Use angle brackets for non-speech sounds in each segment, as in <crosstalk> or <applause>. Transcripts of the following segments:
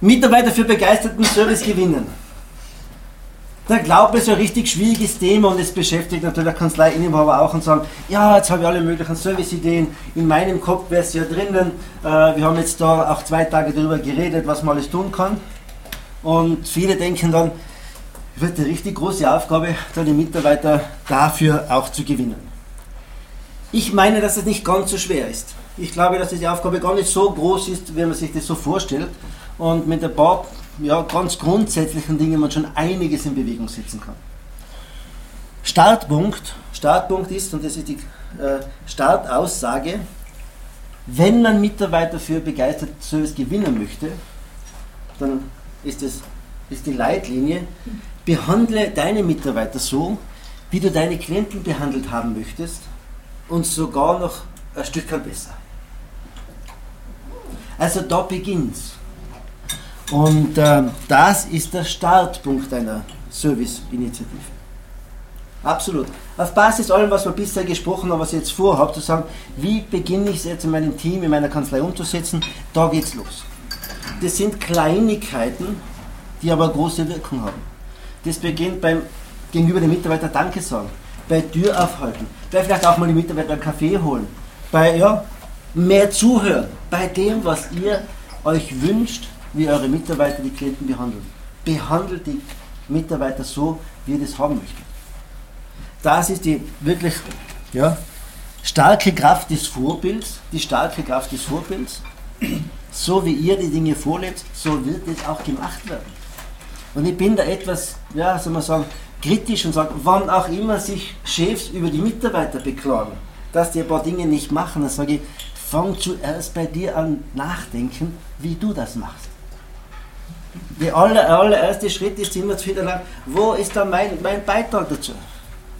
Mitarbeiter für begeisterten Service gewinnen. Der Glaube ist ein richtig schwieriges Thema und es beschäftigt natürlich Kanzleiinhaber auch und sagen, ja, jetzt habe ich alle möglichen Serviceideen, in meinem Kopf wäre es ja drinnen, äh, wir haben jetzt da auch zwei Tage darüber geredet, was man alles tun kann. Und viele denken dann, wird eine richtig große Aufgabe, da die Mitarbeiter dafür auch zu gewinnen. Ich meine, dass es nicht ganz so schwer ist. Ich glaube, dass diese Aufgabe gar nicht so groß ist, wie man sich das so vorstellt und mit ein paar ja, ganz grundsätzlichen Dingen man schon einiges in Bewegung setzen kann. Startpunkt, Startpunkt ist, und das ist die äh, Startaussage, wenn man Mitarbeiter für begeisterte Service gewinnen möchte, dann ist, das, ist die Leitlinie, behandle deine Mitarbeiter so, wie du deine Klienten behandelt haben möchtest und sogar noch ein Stück besser. Also da beginnt's. Und äh, das ist der Startpunkt einer Service-Initiative. Absolut. Auf Basis allem, was wir bisher gesprochen haben, was ich jetzt vorhabe, zu sagen, wie beginne ich es jetzt in meinem Team, in meiner Kanzlei umzusetzen, da geht's los. Das sind Kleinigkeiten, die aber große Wirkung haben. Das beginnt beim gegenüber dem Mitarbeiter Danke sagen, bei Tür aufhalten, bei vielleicht auch mal die Mitarbeiter einen Kaffee holen, bei ja, mehr zuhören, bei dem, was ihr euch wünscht, wie eure Mitarbeiter die Klienten behandeln. Behandelt die Mitarbeiter so, wie ihr das haben möchtet. Das ist die wirklich ja, starke Kraft des Vorbilds, die starke Kraft des Vorbilds. So wie ihr die Dinge vorlebt, so wird es auch gemacht werden. Und ich bin da etwas, ja, soll man sagen, kritisch und sage, wann auch immer sich Chefs über die Mitarbeiter beklagen, dass die ein paar Dinge nicht machen, dann sage ich, fang zuerst bei dir an nachdenken, wie du das machst. Der aller, allererste Schritt ist immer zu hinterlagen, wo ist da mein, mein Beitrag dazu?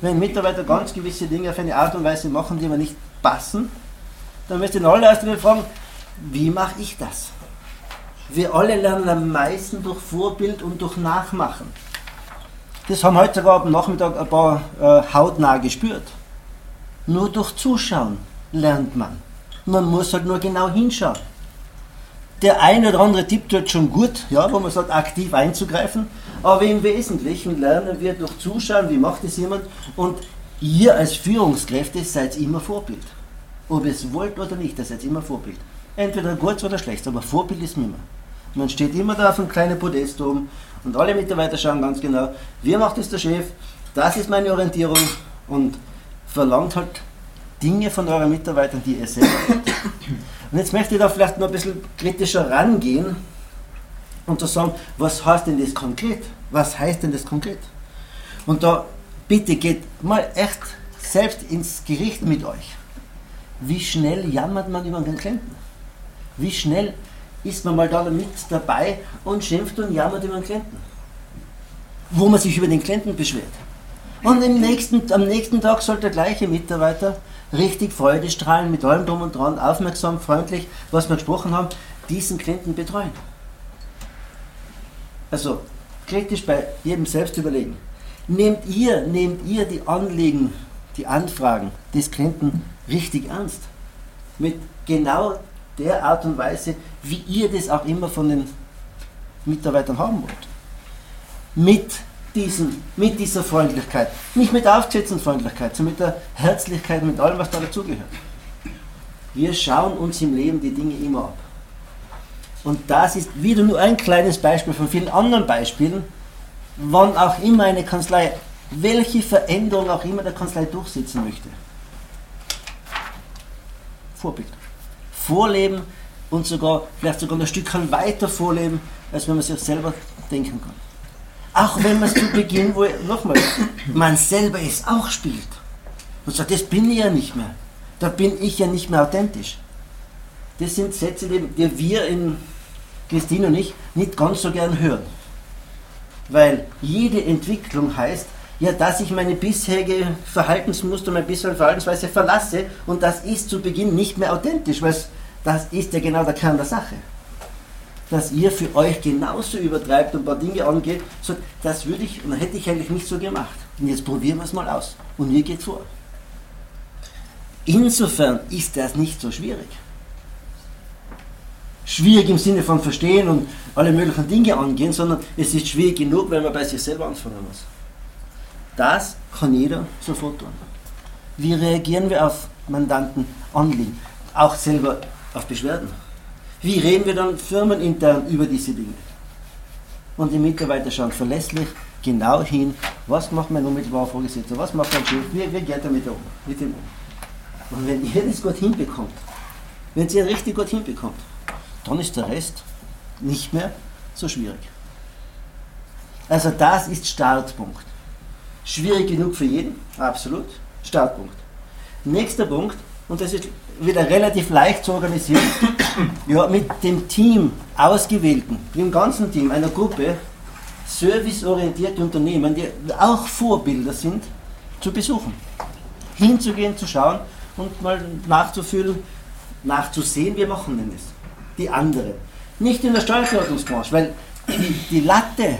Wenn Mitarbeiter ganz gewisse Dinge auf eine Art und Weise machen, die mir nicht passen, dann müsst ihr in allererster Linie fragen, wie mache ich das? Wir alle lernen am meisten durch Vorbild und durch Nachmachen. Das haben heute sogar am Nachmittag ein paar äh, hautnah gespürt. Nur durch Zuschauen lernt man. Man muss halt nur genau hinschauen der eine oder andere Tipp tut schon gut, ja, wo man sagt, aktiv einzugreifen, aber im Wesentlichen lernen wir durch Zuschauen, wie macht es jemand und ihr als Führungskräfte seid immer Vorbild. Ob ihr es wollt oder nicht, ihr seid immer Vorbild. Entweder gut oder schlecht, aber Vorbild ist immer. Man steht immer da auf einem kleinen Podest oben und alle Mitarbeiter schauen ganz genau, wie macht es der Chef, das ist meine Orientierung und verlangt halt Dinge von euren Mitarbeitern, die ihr selber habt. Und jetzt möchte ich da vielleicht noch ein bisschen kritischer rangehen und zu sagen, was heißt denn das konkret? Was heißt denn das konkret? Und da bitte geht mal echt selbst ins Gericht mit euch. Wie schnell jammert man über den Klienten? Wie schnell ist man mal da mit dabei und schimpft und jammert über den Klienten? Wo man sich über den Klienten beschwert. Und nächsten, am nächsten Tag soll der gleiche Mitarbeiter richtig Freudestrahlen mit allem drum und dran, aufmerksam, freundlich, was wir gesprochen haben, diesen Klienten betreuen. Also kritisch bei jedem selbst überlegen. Nehmt ihr, nehmt ihr die Anliegen, die Anfragen des Klienten richtig ernst? Mit genau der Art und Weise, wie ihr das auch immer von den Mitarbeitern haben wollt. Mit diesen, mit dieser Freundlichkeit. Nicht mit aufgesetzten Freundlichkeit, sondern mit der Herzlichkeit, mit allem, was da dazugehört. Wir schauen uns im Leben die Dinge immer ab. Und das ist wieder nur ein kleines Beispiel von vielen anderen Beispielen, wann auch immer eine Kanzlei, welche Veränderung auch immer der Kanzlei durchsetzen möchte. Vorbild. Vorleben und sogar, vielleicht sogar ein Stückchen weiter vorleben, als wenn man sich selber denken kann. Auch wenn man es zu Beginn, wo nochmal, man selber es auch spielt. Und sagt, das bin ich ja nicht mehr. Da bin ich ja nicht mehr authentisch. Das sind Sätze, die wir in Christine und ich nicht ganz so gern hören. Weil jede Entwicklung heißt, ja, dass ich meine bisherige Verhaltensmuster, meine bisherige Verhaltensweise verlasse und das ist zu Beginn nicht mehr authentisch, weil das ist ja genau der Kern der Sache dass ihr für euch genauso übertreibt und ein paar Dinge angeht, so, das würde ich, und hätte ich eigentlich nicht so gemacht. Und jetzt probieren wir es mal aus. Und mir geht vor. Insofern ist das nicht so schwierig. schwierig im Sinne von verstehen und alle möglichen Dinge angehen, sondern es ist schwierig genug, wenn man bei sich selber anfangen muss. Das kann jeder sofort tun. Wie reagieren wir auf Mandanten Anliegen? Auch selber auf Beschwerden. Wie reden wir dann firmenintern über diese Dinge? Und die Mitarbeiter schauen verlässlich genau hin, was macht mein unmittelbarer Vorgesetzter, was macht mein Chef, wie, wie geht er mit, dem um. Und wenn ihr das gut hinbekommt, wenn ihr richtig gut hinbekommt, dann ist der Rest nicht mehr so schwierig. Also das ist Startpunkt. Schwierig genug für jeden, absolut. Startpunkt. Nächster Punkt, und das ist wieder relativ leicht zu organisieren, <coughs> ja, mit dem Team, ausgewählten, dem ganzen Team, einer Gruppe, serviceorientierte Unternehmen, die auch Vorbilder sind, zu besuchen. Hinzugehen, zu schauen und mal nachzufühlen, nachzusehen, wir machen denn das. Die andere. Nicht in der Steuerberatungsbranche, weil die, die Latte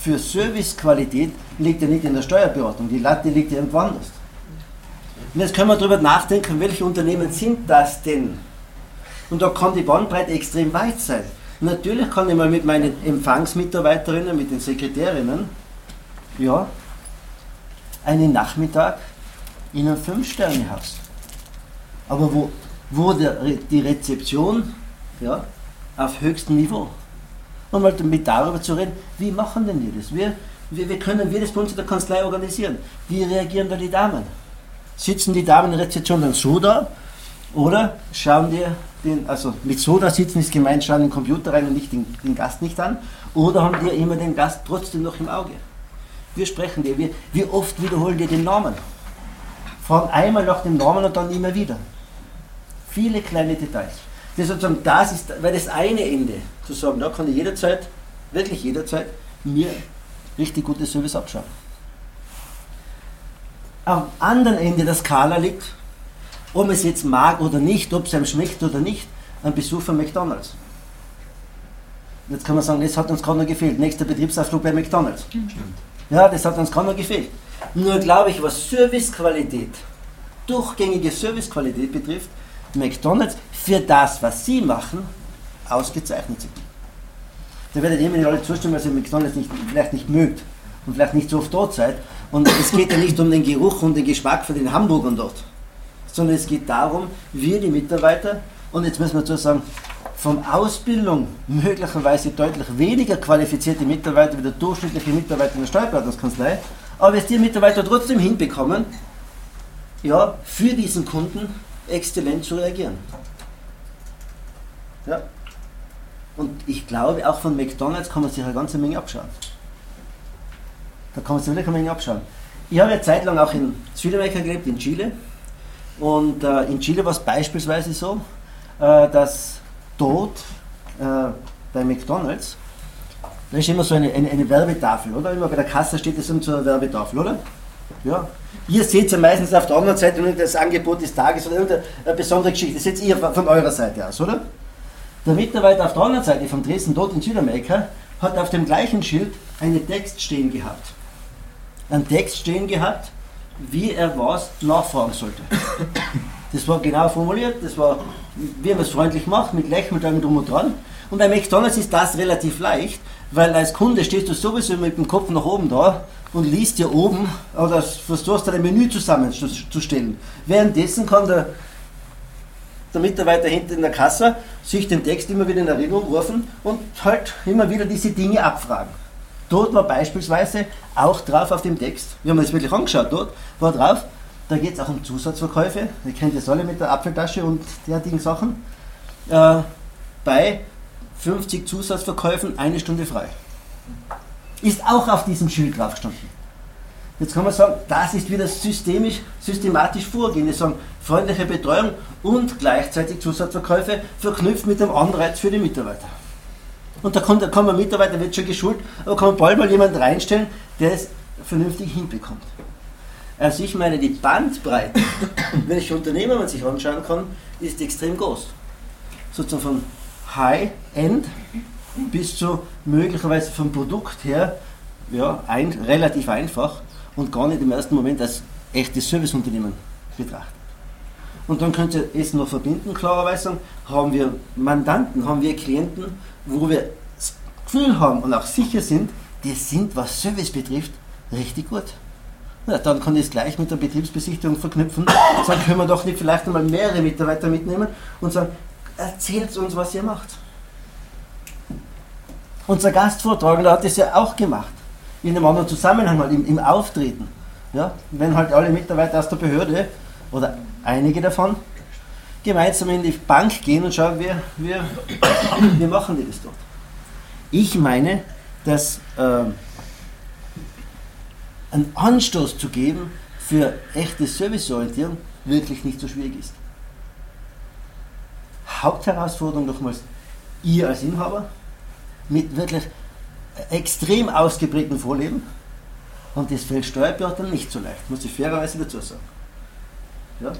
für Servicequalität liegt ja nicht in der Steuerberatung, die Latte liegt ja irgendwo anders. Und jetzt können wir darüber nachdenken, welche Unternehmen sind das denn? Und da kann die Bandbreite extrem weit sein. Natürlich kann ich mal mit meinen Empfangsmitarbeiterinnen, mit den Sekretärinnen, ja, einen Nachmittag in einem Fünf-Sterne-Haus. Aber wo, wo der, die Rezeption ja, auf höchstem Niveau. Und mal damit darüber zu reden, wie machen denn die das? Wir, wie, wie können wir das bei uns in der Kanzlei organisieren? Wie reagieren da die Damen? Sitzen die Damen in der Rezeption dann so da oder schauen die den, also mit Soda sitzen ist gemeint, schauen den Computer rein und nicht den, den, Gast nicht an, oder haben die immer den Gast trotzdem noch im Auge? Wir sprechen dir, wir, wie oft wiederholen die den Namen? Fragen einmal nach dem Namen und dann immer wieder. Viele kleine Details. Das, sozusagen, das ist, weil das eine Ende, zu sagen, da kann ich jederzeit, wirklich jederzeit, mir richtig gutes Service abschauen. Am anderen Ende der Skala liegt ob es jetzt mag oder nicht, ob es einem schmeckt oder nicht, ein Besuch von McDonalds. Jetzt kann man sagen, das hat uns gerade noch gefehlt. Nächster Betriebsausflug bei McDonalds. Stimmt. Ja, das hat uns gerade noch gefehlt. Nur glaube ich, was Servicequalität, durchgängige Servicequalität betrifft, McDonalds für das, was sie machen, ausgezeichnet sind. Da werdet ihr mir alle zustimmen, dass ihr McDonalds nicht, vielleicht nicht mögt und vielleicht nicht so oft dort seid. Und es geht ja nicht um den Geruch und den Geschmack von den Hamburgern dort sondern es geht darum, wir die Mitarbeiter, und jetzt müssen wir dazu sagen, von Ausbildung möglicherweise deutlich weniger qualifizierte Mitarbeiter wie der durchschnittliche Mitarbeiter in der Steuerberatungskanzlei, aber es die Mitarbeiter trotzdem hinbekommen, ja, für diesen Kunden exzellent zu reagieren. Ja. Und ich glaube, auch von McDonalds kann man sich eine ganze Menge abschauen. Da kann man sich wirklich eine Menge abschauen. Ich habe eine Zeit lang auch in Südamerika gelebt, in Chile. Und äh, in Chile war es beispielsweise so, äh, dass dort äh, bei McDonalds, da ist immer so eine, eine, eine, Werbetafel, oder? Immer bei der Kasse steht es so eine Werbetafel, oder? Ja. Ihr seht ja meistens auf der anderen Seite das Angebot des Tages oder irgendeine besondere Geschichte. Das seht ihr von eurer Seite aus, oder? Der Mitarbeiter auf der anderen Seite von Dresden, dort in Südamerika, hat auf dem gleichen Schild einen Text stehen gehabt. Einen Text stehen gehabt, wie er was nachfragen sollte. Das war genau formuliert, das war, wie man es freundlich macht, mit Lächeln und allem drum und dran. Und bei McDonalds ist das relativ leicht, weil als Kunde stehst du sowieso mit dem Kopf nach oben da und liest dir oben oder versuchst dein Menü zusammenzustellen. Währenddessen kann der, der Mitarbeiter hinten in der Kasse sich den Text immer wieder in Erinnerung rufen und halt immer wieder diese Dinge abfragen. Dort war beispielsweise auch drauf auf dem Text, wir haben das wirklich angeschaut dort, war drauf, da geht es auch um Zusatzverkäufe, ihr kennt das alle mit der Apfeltasche und derartigen Sachen, äh, bei 50 Zusatzverkäufen eine Stunde frei. Ist auch auf diesem Schild drauf gestanden. Jetzt kann man sagen, das ist wieder systemisch, systematisch vorgehen. Wir sagen, freundliche Betreuung und gleichzeitig Zusatzverkäufe verknüpft mit dem Anreiz für die Mitarbeiter. Und da kann, da kann man Mitarbeiter, wird schon geschult, aber kann man bald mal jemanden reinstellen, der es vernünftig hinbekommt. Also ich meine, die Bandbreite, <coughs> welche Unternehmen man sich anschauen kann, ist extrem groß. Sozusagen von High-End bis zu möglicherweise vom Produkt her ja, ein, relativ einfach und gar nicht im ersten Moment als echtes Serviceunternehmen betrachtet. Und dann könnt ihr es noch verbinden, klarerweise haben wir Mandanten, haben wir Klienten, wo wir das Gefühl haben und auch sicher sind, die sind, was Service betrifft, richtig gut. Ja, dann kann ich es gleich mit der Betriebsbesichtigung verknüpfen. <coughs> Dann können wir doch nicht vielleicht einmal mehrere Mitarbeiter mitnehmen und sagen, erzählt uns, was ihr macht. Unser Gastvortragender hat das ja auch gemacht. In einem anderen Zusammenhang, mal im, im Auftreten. Ja, wenn halt alle Mitarbeiter aus der Behörde oder einige davon gemeinsam in die Bank gehen und schauen, wir, wir, <coughs> wir machen die das dort. Ich meine, dass äh, einen Anstoß zu geben für echte Serviceorientierung wirklich nicht so schwierig ist. Hauptherausforderung nochmals, ihr als Inhaber mit wirklich extrem ausgeprägtem Vorleben und das fällt Steuerberatern nicht so leicht, muss ich fairerweise dazu sagen. Ja?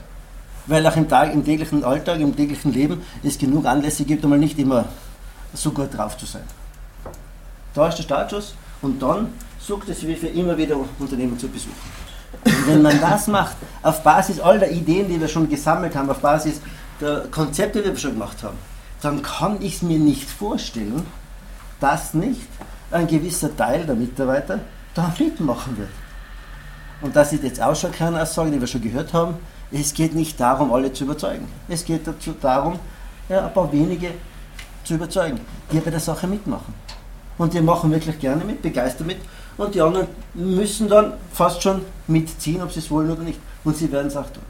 Weil auch im, Tag, im täglichen Alltag, im täglichen Leben es genug Anlässe gibt, einmal nicht immer so gut drauf zu sein. Da ist der Startschuss und dann sucht es wie für immer wieder Unternehmen zu besuchen. Und wenn man das macht, auf Basis all der Ideen, die wir schon gesammelt haben, auf Basis der Konzepte, die wir schon gemacht haben, dann kann ich es mir nicht vorstellen, dass nicht ein gewisser Teil der Mitarbeiter da mitmachen wird. Und das ist jetzt auch schon keine Aussage, die wir schon gehört haben. Es geht nicht darum, alle zu überzeugen. Es geht dazu darum, ja, ein paar wenige zu überzeugen, die bei der Sache mitmachen. Und die machen wirklich gerne mit, begeistert mit. Und die anderen müssen dann fast schon mitziehen, ob sie es wollen oder nicht. Und sie werden es auch tun.